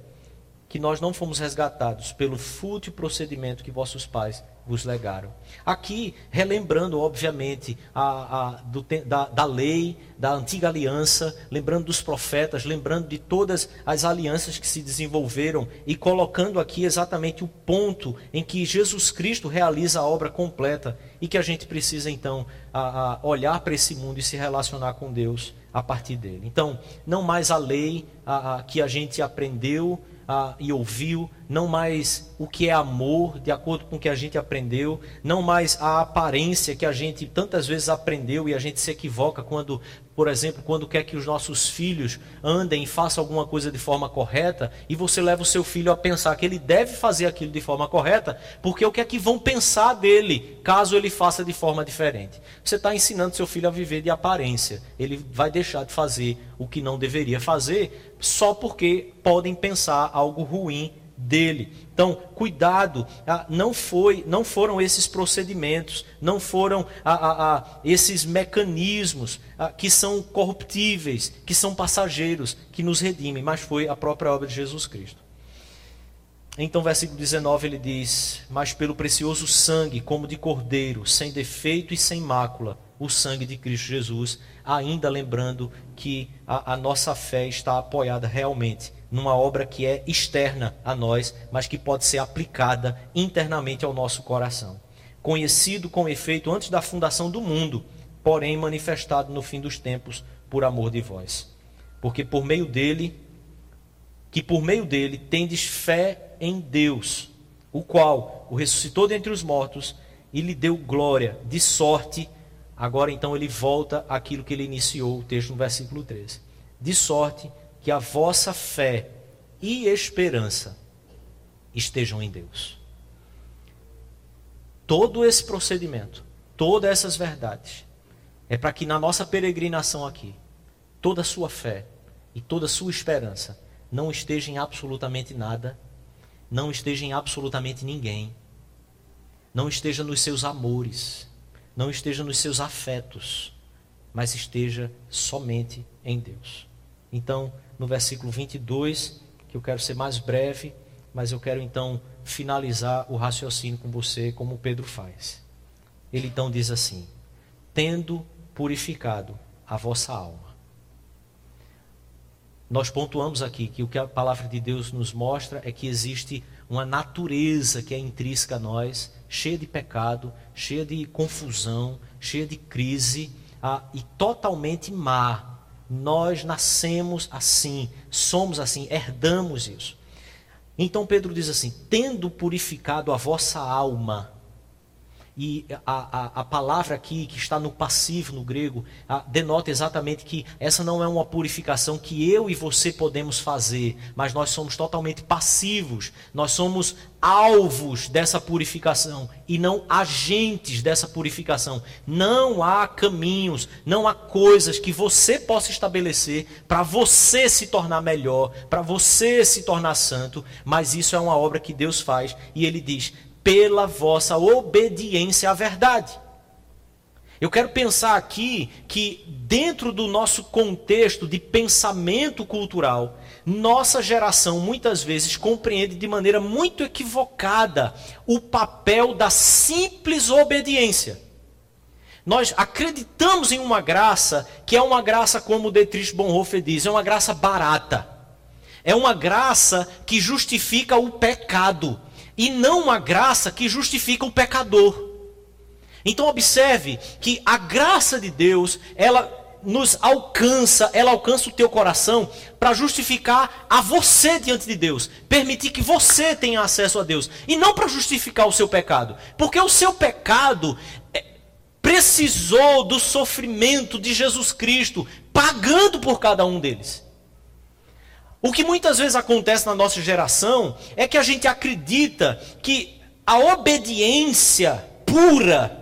que nós não fomos resgatados pelo fútil procedimento que vossos pais vos legaram. Aqui, relembrando, obviamente, a, a, do, da, da, lei, da antiga aliança, lembrando dos profetas, lembrando de todas as alianças que se desenvolveram e colocando aqui exatamente o ponto em que Jesus Cristo realiza a obra completa e que a gente precisa, então, a, olhar para esse mundo e se relacionar com Deus a partir dele. Então, não mais a lei que a gente aprendeu ah, e ouviu, não mais o que é amor, de acordo com o que a gente aprendeu, não mais a aparência que a gente tantas vezes aprendeu e a gente se equivoca quando, por exemplo, quando quer que os nossos filhos andem e façam alguma coisa de forma correta e você leva o seu filho a pensar que ele deve fazer aquilo de forma correta, porque o que é que vão pensar dele caso ele faça de forma diferente? Você está ensinando seu filho a viver de aparência, ele vai deixar de fazer o que não deveria fazer só porque podem pensar algo ruim dele. Então, cuidado, ah, não foi, não foram esses procedimentos, não foram ah, ah, esses mecanismos que são corruptíveis, que são passageiros, que nos redimem, mas foi a própria obra de Jesus Cristo. Então, versículo 19 ele diz: Mas pelo precioso sangue, como de cordeiro, sem defeito e sem mácula, o sangue de Cristo Jesus, ainda lembrando que a, a nossa fé está apoiada realmente numa obra que é externa a nós, mas que pode ser aplicada internamente ao nosso coração. Conhecido com efeito antes da fundação do mundo, porém manifestado no fim dos tempos por amor de vós. Porque por meio dele, que por meio dele tendes fé em Deus, o qual o ressuscitou dentre os mortos e lhe deu glória, de sorte. Agora então ele volta àquilo que ele iniciou, o texto no versículo 13. De sorte que a vossa fé e esperança estejam em Deus. Todo esse procedimento, todas essas verdades, é para que na nossa peregrinação aqui, toda a sua fé e toda a sua esperança não esteja em absolutamente nada, não esteja em absolutamente ninguém, não esteja nos seus amores, não esteja nos seus afetos, mas esteja somente em Deus. Então, no versículo 22, que eu quero ser mais breve, mas eu quero então finalizar o raciocínio com você, como Pedro faz. Ele então diz assim: tendo purificado a vossa alma. Nós pontuamos aqui que o que a palavra de Deus nos mostra é que existe uma natureza que é intrínseca a nós, cheia de pecado, cheia de confusão, cheia de crise ah, e totalmente má. Nós nascemos assim, somos assim, herdamos isso. Então Pedro diz assim: tendo purificado a vossa alma, e a, a, a, palavra aqui, que está no passivo no grego, a, denota exatamente que essa não é uma purificação que eu e você podemos fazer, mas nós somos totalmente passivos, nós somos alvos dessa purificação e não agentes dessa purificação. Não há caminhos, não há coisas que você possa estabelecer para você se tornar melhor, para você se tornar santo, mas isso é uma obra que Deus faz e ele diz: pela vossa obediência à verdade. Eu quero pensar aqui que, dentro do nosso contexto de pensamento cultural, nossa geração muitas vezes compreende de maneira muito equivocada o papel da simples obediência. Nós acreditamos em uma graça que é uma graça, como o Dietrich Bonhoeffer diz, é uma graça barata. É uma graça que justifica o pecado e não uma graça que justifica o pecador. Então observe que a graça de Deus, ela nos alcança, ela alcança o teu coração para justificar a você diante de Deus, permitir que você tenha acesso a Deus e não para justificar o seu pecado, porque o seu pecado é, precisou do sofrimento de Jesus Cristo, pagando por cada um deles. O que muitas vezes acontece na nossa geração é que a gente acredita que a obediência pura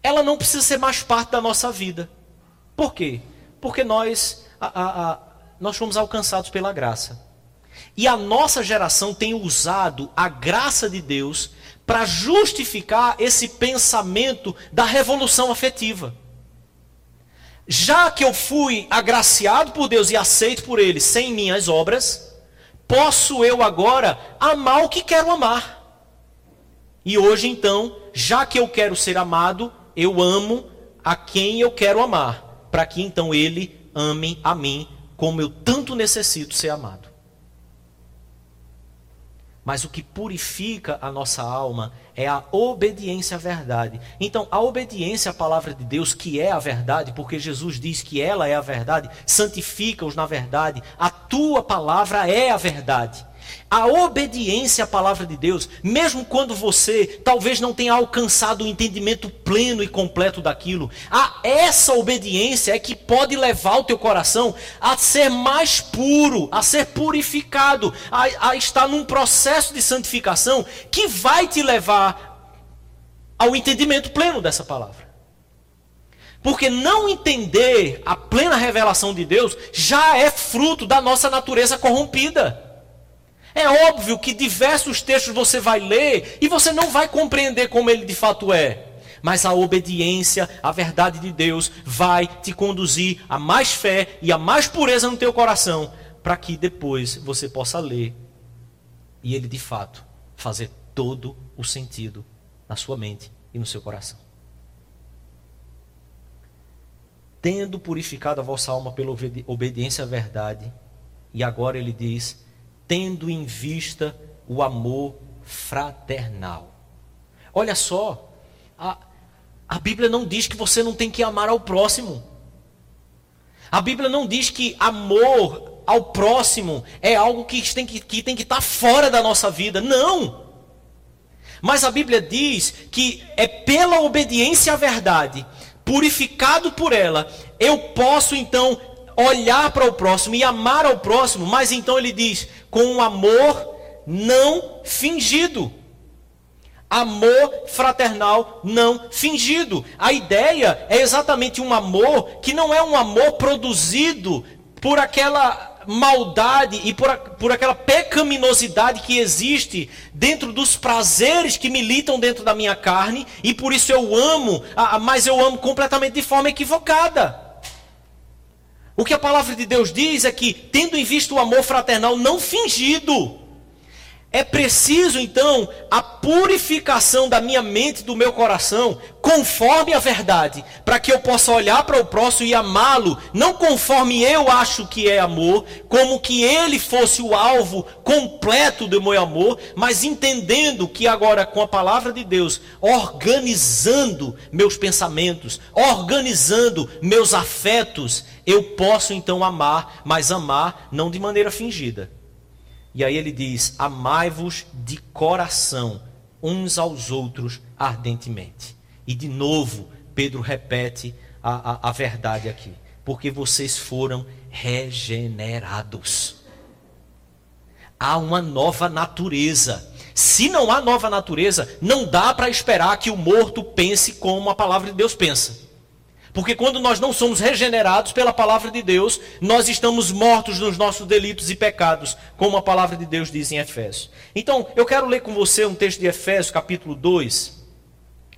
ela não precisa ser mais parte da nossa vida. Por quê? Porque nós, a, a, a, nós fomos alcançados pela graça. E a nossa geração tem usado a graça de Deus para justificar esse pensamento da revolução afetiva já que eu fui agraciado por Deus e aceito por Ele sem minhas obras, posso eu agora amar o que quero amar. E hoje então, já que eu quero ser amado, eu amo a quem eu quero amar, para que então ele ame a mim como eu tanto necessito ser amado. Mas o que purifica a nossa alma é a obediência à verdade. Então, a obediência à palavra de Deus, que é a verdade, porque Jesus diz que ela é a verdade, santifica-os na verdade, a tua palavra é a verdade. A obediência à palavra de Deus, mesmo quando você talvez não tenha alcançado o entendimento pleno e completo daquilo, a essa obediência é que pode levar o teu coração a ser mais puro, a ser purificado, a, a estar num processo de santificação que vai te levar ao entendimento pleno dessa palavra. Porque não entender a plena revelação de Deus já é fruto da nossa natureza corrompida. É óbvio que diversos textos você vai ler e você não vai compreender como ele de fato é. Mas a obediência à verdade de Deus vai te conduzir a mais fé e a mais pureza no teu coração, para que depois você possa ler e ele de fato fazer todo o sentido na sua mente e no seu coração. Tendo purificado a vossa alma pela obediência à verdade, e agora ele diz: tendo em vista o amor fraternal. Olha só, a, a Bíblia não diz que você não tem que amar ao próximo. A Bíblia não diz que amor ao próximo é algo que tem que, que, tem que estar fora da nossa vida. Não! Mas a Bíblia diz que é pela obediência à verdade, purificado por ela, eu posso então olhar para o próximo e amar ao próximo, mas então ele diz: com um amor não fingido. Amor fraternal não fingido. A ideia é exatamente um amor que não é um amor produzido por aquela maldade e por, por aquela pecaminosidade que existe dentro dos prazeres que militam dentro da minha carne, e por isso eu amo, mas eu amo completamente de forma equivocada. O que a palavra de Deus diz é que, tendo em vista o amor fraternal não fingido, é preciso então a purificação da minha mente, do meu coração, conforme a verdade, para que eu possa olhar para o próximo e amá-lo, não conforme eu acho que é amor, como que ele fosse o alvo completo do meu amor, mas entendendo que agora com a palavra de Deus, organizando meus pensamentos, organizando meus afetos, eu posso então amar, mas amar não de maneira fingida e aí ele diz: Amai-vos de coração uns aos outros ardentemente. E de novo, Pedro repete a, a, a verdade aqui. Porque vocês foram regenerados. Há uma nova natureza. Se não há nova natureza, não dá para esperar que o morto pense como a palavra de Deus pensa. Porque quando nós não somos regenerados pela palavra de Deus, nós estamos mortos nos nossos delitos e pecados, como a palavra de Deus diz em Efésios. Então, eu quero ler com você um texto de Efésios, capítulo 2,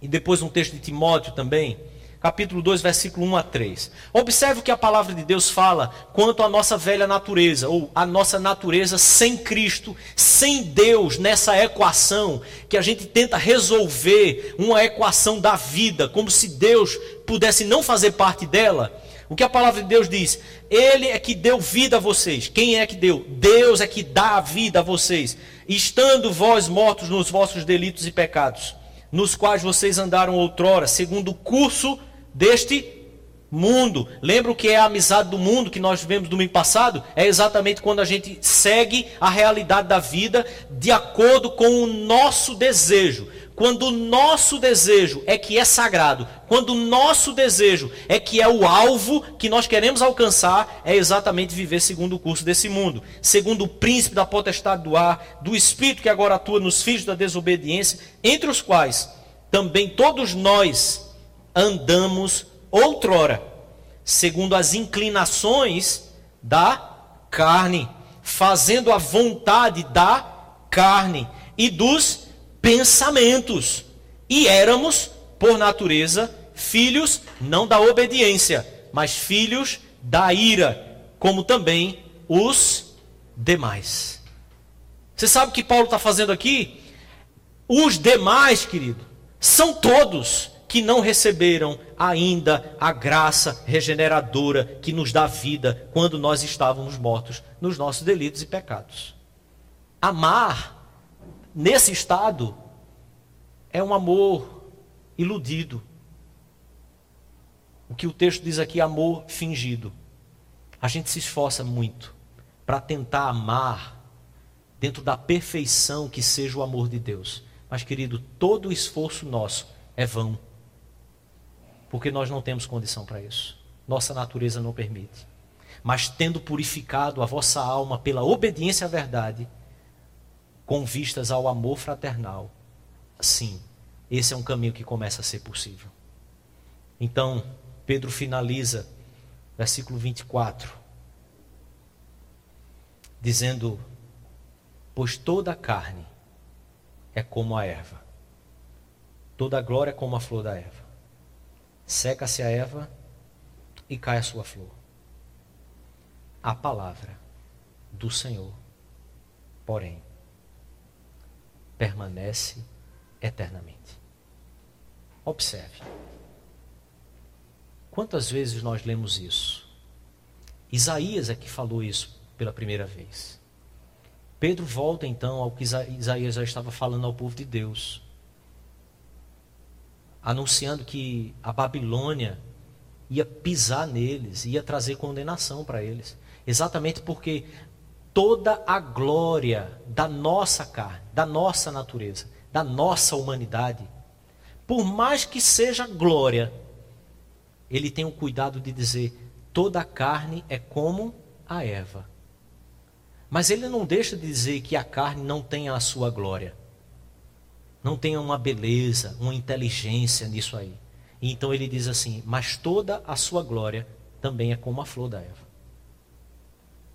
e depois um texto de Timóteo também capítulo 2, versículo 1 a 3. Observe o que a palavra de Deus fala quanto à nossa velha natureza, ou a nossa natureza sem Cristo, sem Deus, nessa equação que a gente tenta resolver, uma equação da vida, como se Deus pudesse não fazer parte dela. O que a palavra de Deus diz? Ele é que deu vida a vocês. Quem é que deu? Deus é que dá a vida a vocês. Estando vós mortos nos vossos delitos e pecados, nos quais vocês andaram outrora, segundo o curso deste mundo. Lembra o que é a amizade do mundo que nós vimos domingo passado? É exatamente quando a gente segue a realidade da vida de acordo com o nosso desejo. Quando o nosso desejo é que é sagrado, quando o nosso desejo é que é o alvo que nós queremos alcançar, é exatamente viver segundo o curso desse mundo, segundo o príncipe da potestade do ar, do espírito que agora atua nos filhos da desobediência, entre os quais também todos nós andamos outrora, segundo as inclinações da carne, fazendo a vontade da carne e dos pensamentos. E éramos, por natureza, filhos não da obediência, mas filhos da ira, como também os demais. Você sabe o que Paulo está fazendo aqui? Os demais, querido, são todos que não receberam ainda a graça regeneradora que nos dá vida quando nós estávamos mortos nos nossos delitos e pecados. Amar nesse estado é um amor iludido. O que o texto diz aqui, amor fingido. A gente se esforça muito para tentar amar dentro da perfeição que seja o amor de Deus. Mas, querido, todo o esforço nosso é vão porque nós não temos condição para isso. Nossa natureza não permite. Mas tendo purificado a vossa alma pela obediência à verdade, com vistas ao amor fraternal, sim, esse é um caminho que começa a ser possível. Então, Pedro finaliza, versículo 24, dizendo: Pois toda a carne é como a erva, toda a glória é como a flor da erva. Seca-se a erva e cai a sua flor. A palavra do Senhor, porém, permanece eternamente. Observe. Quantas vezes nós lemos isso? Isaías é que falou isso pela primeira vez. Pedro volta então ao que Isaías já estava falando ao povo de Deus anunciando que a Babilônia ia pisar neles, ia trazer condenação para eles. Exatamente porque toda a glória da nossa carne, da nossa natureza, da nossa humanidade, por mais que seja glória, ele tem o cuidado de dizer: toda a carne é como a Eva. Mas ele não deixa de dizer que a carne não tem a sua glória. Não tem uma beleza, uma inteligência nisso aí. E então ele diz assim: Mas toda a sua glória também é como a flor da erva.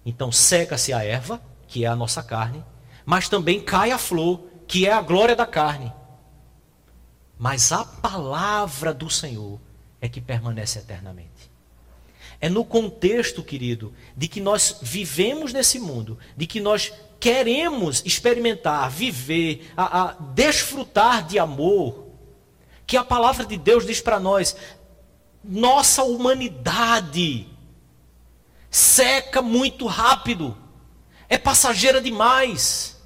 Então seca-se a erva, que é a nossa carne, mas também cai a flor, que é a glória da carne. Mas a palavra do Senhor é que permanece eternamente. É no contexto, querido, de que nós vivemos nesse mundo, de que nós queremos experimentar, viver, a, a desfrutar de amor, que a palavra de Deus diz para nós: nossa humanidade seca muito rápido, é passageira demais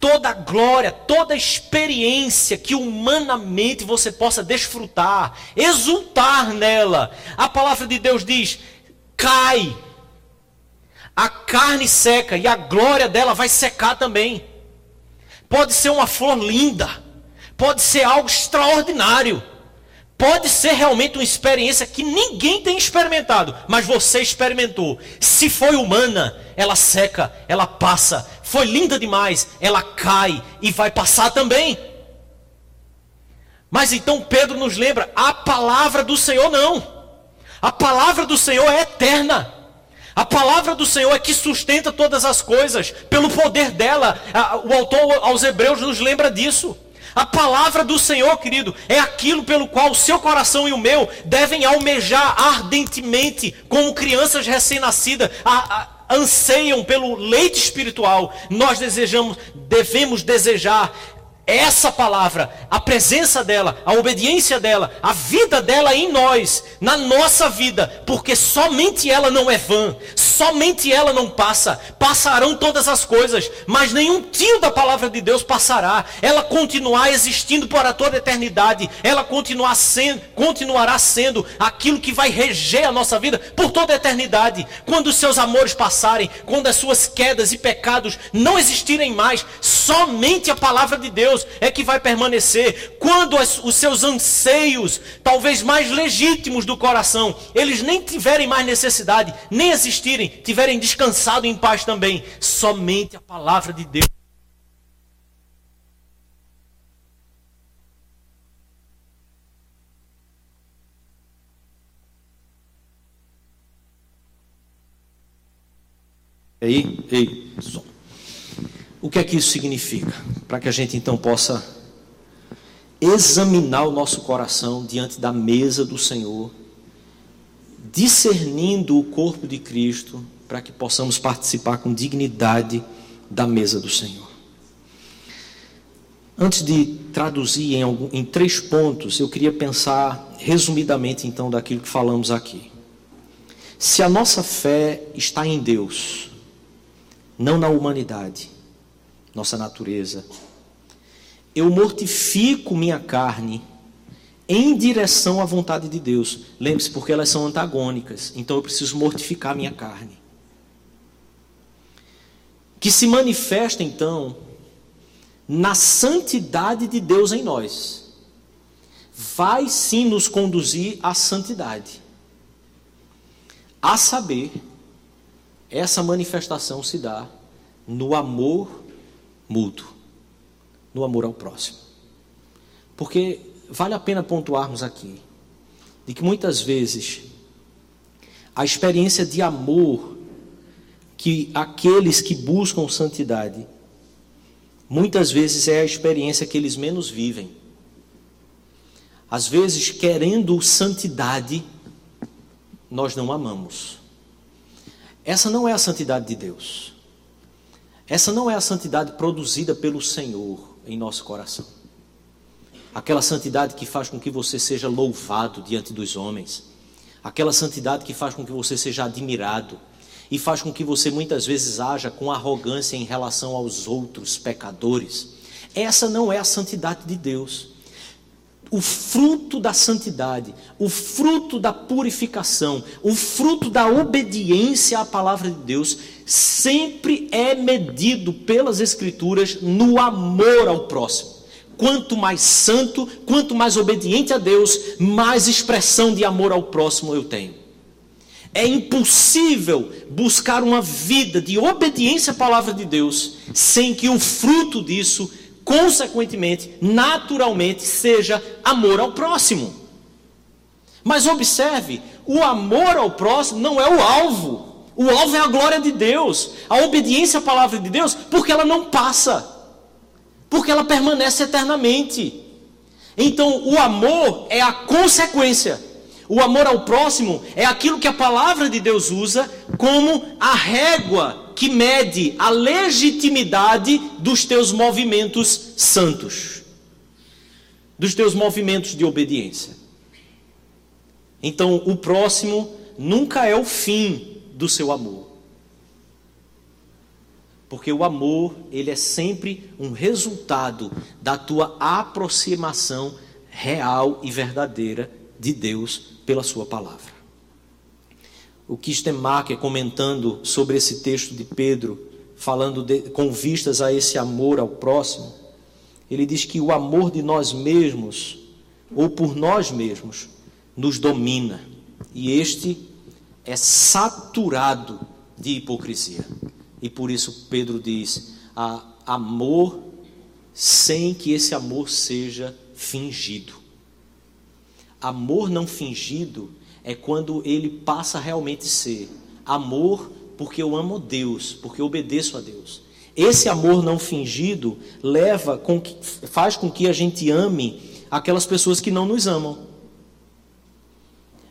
toda glória, toda experiência que humanamente você possa desfrutar, exultar nela. A palavra de Deus diz: cai. A carne seca e a glória dela vai secar também. Pode ser uma flor linda, pode ser algo extraordinário. Pode ser realmente uma experiência que ninguém tem experimentado, mas você experimentou. Se foi humana, ela seca, ela passa. Foi linda demais, ela cai e vai passar também. Mas então Pedro nos lembra: a palavra do Senhor não. A palavra do Senhor é eterna. A palavra do Senhor é que sustenta todas as coisas, pelo poder dela. O autor aos Hebreus nos lembra disso. A palavra do Senhor, querido, é aquilo pelo qual o seu coração e o meu devem almejar ardentemente, como crianças recém-nascidas, anseiam pelo leite espiritual. Nós desejamos, devemos desejar essa palavra, a presença dela, a obediência dela, a vida dela em nós, na nossa vida, porque somente ela não é vã, somente ela não passa. Passarão todas as coisas, mas nenhum tio da palavra de Deus passará. Ela continuará existindo para toda a eternidade. Ela continuar sendo, continuará sendo aquilo que vai reger a nossa vida por toda a eternidade. Quando os seus amores passarem, quando as suas quedas e pecados não existirem mais, somente a palavra de Deus Deus é que vai permanecer. Quando as, os seus anseios, talvez mais legítimos do coração, eles nem tiverem mais necessidade, nem existirem, tiverem descansado em paz também, somente a palavra de Deus. Ei, ei, som. O que é que isso significa? Para que a gente então possa examinar o nosso coração diante da mesa do Senhor, discernindo o corpo de Cristo, para que possamos participar com dignidade da mesa do Senhor. Antes de traduzir em, algum, em três pontos, eu queria pensar resumidamente então daquilo que falamos aqui. Se a nossa fé está em Deus, não na humanidade, nossa natureza. Eu mortifico minha carne em direção à vontade de Deus. Lembre-se, porque elas são antagônicas. Então eu preciso mortificar minha carne. Que se manifesta então na santidade de Deus em nós. Vai sim nos conduzir à santidade. A saber, essa manifestação se dá no amor mútuo, no amor ao próximo. Porque vale a pena pontuarmos aqui de que muitas vezes a experiência de amor que aqueles que buscam santidade muitas vezes é a experiência que eles menos vivem. Às vezes, querendo santidade, nós não amamos. Essa não é a santidade de Deus. Essa não é a santidade produzida pelo Senhor em nosso coração. Aquela santidade que faz com que você seja louvado diante dos homens. Aquela santidade que faz com que você seja admirado e faz com que você muitas vezes haja com arrogância em relação aos outros pecadores. Essa não é a santidade de Deus o fruto da santidade, o fruto da purificação, o fruto da obediência à palavra de Deus, sempre é medido pelas Escrituras no amor ao próximo. Quanto mais santo, quanto mais obediente a Deus, mais expressão de amor ao próximo eu tenho. É impossível buscar uma vida de obediência à palavra de Deus sem que o fruto disso, consequentemente, naturalmente, seja amor ao próximo. Mas observe, o amor ao próximo não é o alvo. O alvo é a glória de Deus, a obediência à palavra de Deus, porque ela não passa, porque ela permanece eternamente. Então, o amor é a consequência. O amor ao próximo é aquilo que a palavra de Deus usa como a régua que mede a legitimidade dos teus movimentos santos, dos teus movimentos de obediência. Então, o próximo nunca é o fim do seu amor. Porque o amor, ele é sempre um resultado da tua aproximação real e verdadeira de Deus pela sua palavra. O Kistemacher, comentando sobre esse texto de Pedro, falando de, com vistas a esse amor ao próximo, ele diz que o amor de nós mesmos, ou por nós mesmos, nos domina. E este é saturado de hipocrisia. E por isso Pedro diz: a amor sem que esse amor seja fingido. Amor não fingido é quando ele passa a realmente ser amor porque eu amo Deus, porque eu obedeço a Deus. Esse amor não fingido leva com que, faz com que a gente ame aquelas pessoas que não nos amam.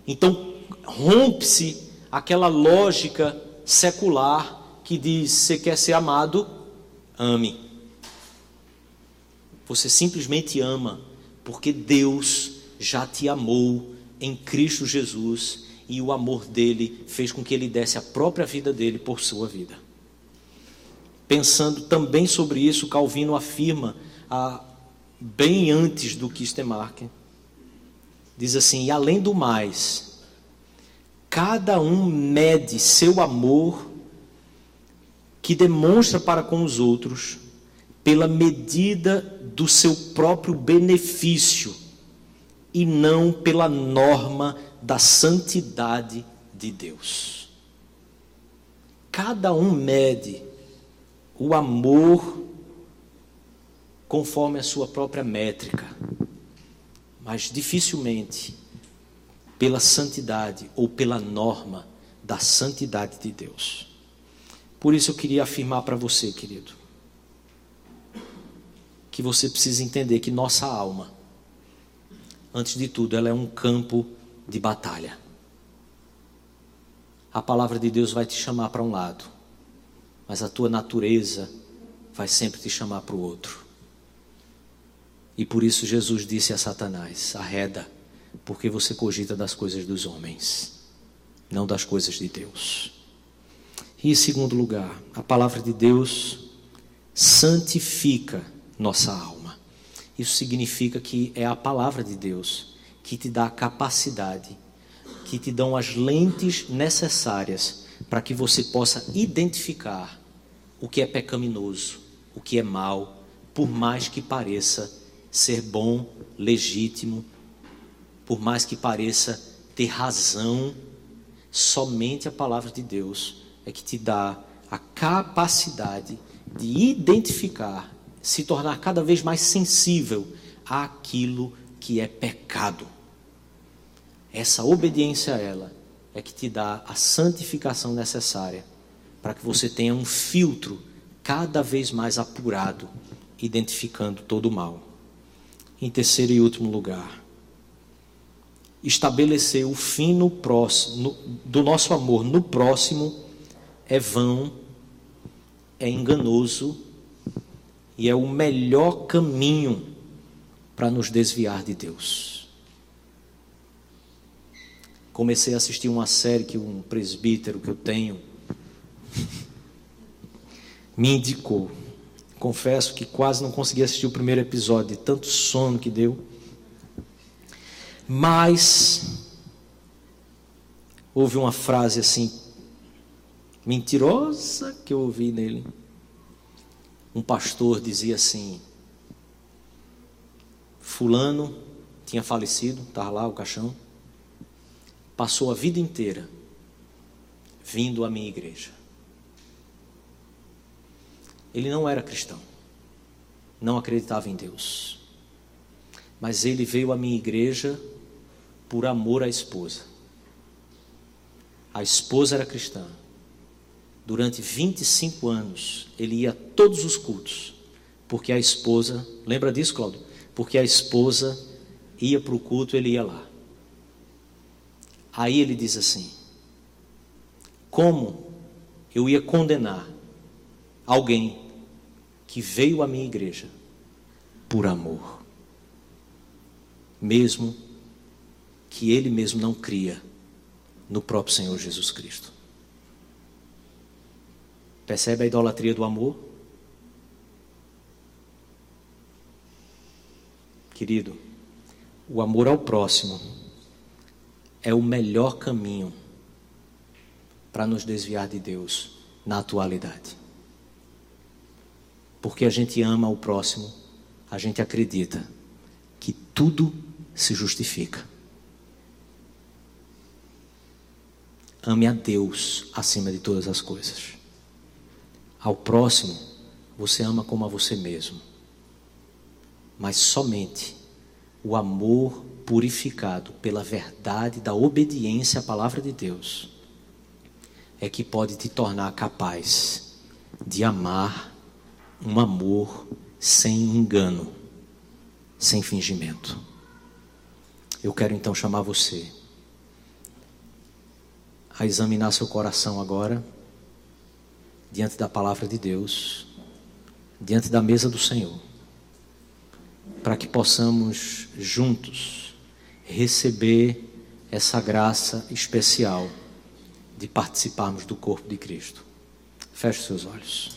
Então rompe-se aquela lógica secular que diz: você quer ser amado, ame. Você simplesmente ama, porque Deus já te amou em Cristo Jesus e o amor dele fez com que ele desse a própria vida dele por sua vida. Pensando também sobre isso, Calvino afirma, ah, bem antes do que Stemark, diz assim: e além do mais, cada um mede seu amor que demonstra para com os outros pela medida do seu próprio benefício e não pela norma da santidade de Deus. Cada um mede o amor conforme a sua própria métrica, mas dificilmente pela santidade ou pela norma da santidade de Deus. Por isso eu queria afirmar para você, querido, que você precisa entender que nossa alma, antes de tudo, ela é um campo de batalha. A palavra de Deus vai te chamar para um lado, mas a tua natureza vai sempre te chamar para o outro. E por isso Jesus disse a Satanás: arreda, porque você cogita das coisas dos homens, não das coisas de Deus. E em segundo lugar, a palavra de Deus santifica nossa alma. Isso significa que é a palavra de Deus que te dá a capacidade, que te dão as lentes necessárias para que você possa identificar o que é pecaminoso, o que é mal, por mais que pareça ser bom, legítimo, por mais que pareça ter razão, somente a palavra de Deus é que te dá a capacidade de identificar, se tornar cada vez mais sensível àquilo que é pecado. Essa obediência a ela é que te dá a santificação necessária para que você tenha um filtro cada vez mais apurado, identificando todo o mal. Em terceiro e último lugar, estabelecer o fim no próximo, do nosso amor no próximo é vão, é enganoso e é o melhor caminho para nos desviar de Deus. Comecei a assistir uma série que um presbítero que eu tenho me indicou. Confesso que quase não consegui assistir o primeiro episódio, de tanto sono que deu. Mas houve uma frase assim mentirosa que eu ouvi nele. Um pastor dizia assim: Fulano tinha falecido, estava lá o caixão, passou a vida inteira vindo à minha igreja. Ele não era cristão, não acreditava em Deus, mas ele veio à minha igreja por amor à esposa. A esposa era cristã. Durante 25 anos, ele ia a todos os cultos, porque a esposa, lembra disso, Cláudio? Porque a esposa ia para o culto, ele ia lá. Aí ele diz assim: Como eu ia condenar alguém que veio à minha igreja por amor, mesmo que ele mesmo não cria no próprio Senhor Jesus Cristo? Percebe a idolatria do amor? Querido, o amor ao próximo é o melhor caminho para nos desviar de Deus na atualidade. Porque a gente ama o próximo, a gente acredita que tudo se justifica. Ame a Deus acima de todas as coisas. Ao próximo, você ama como a você mesmo. Mas somente o amor purificado pela verdade da obediência à palavra de Deus é que pode te tornar capaz de amar um amor sem engano, sem fingimento. Eu quero então chamar você a examinar seu coração agora, diante da palavra de Deus, diante da mesa do Senhor para que possamos juntos receber essa graça especial de participarmos do corpo de Cristo. Feche seus olhos.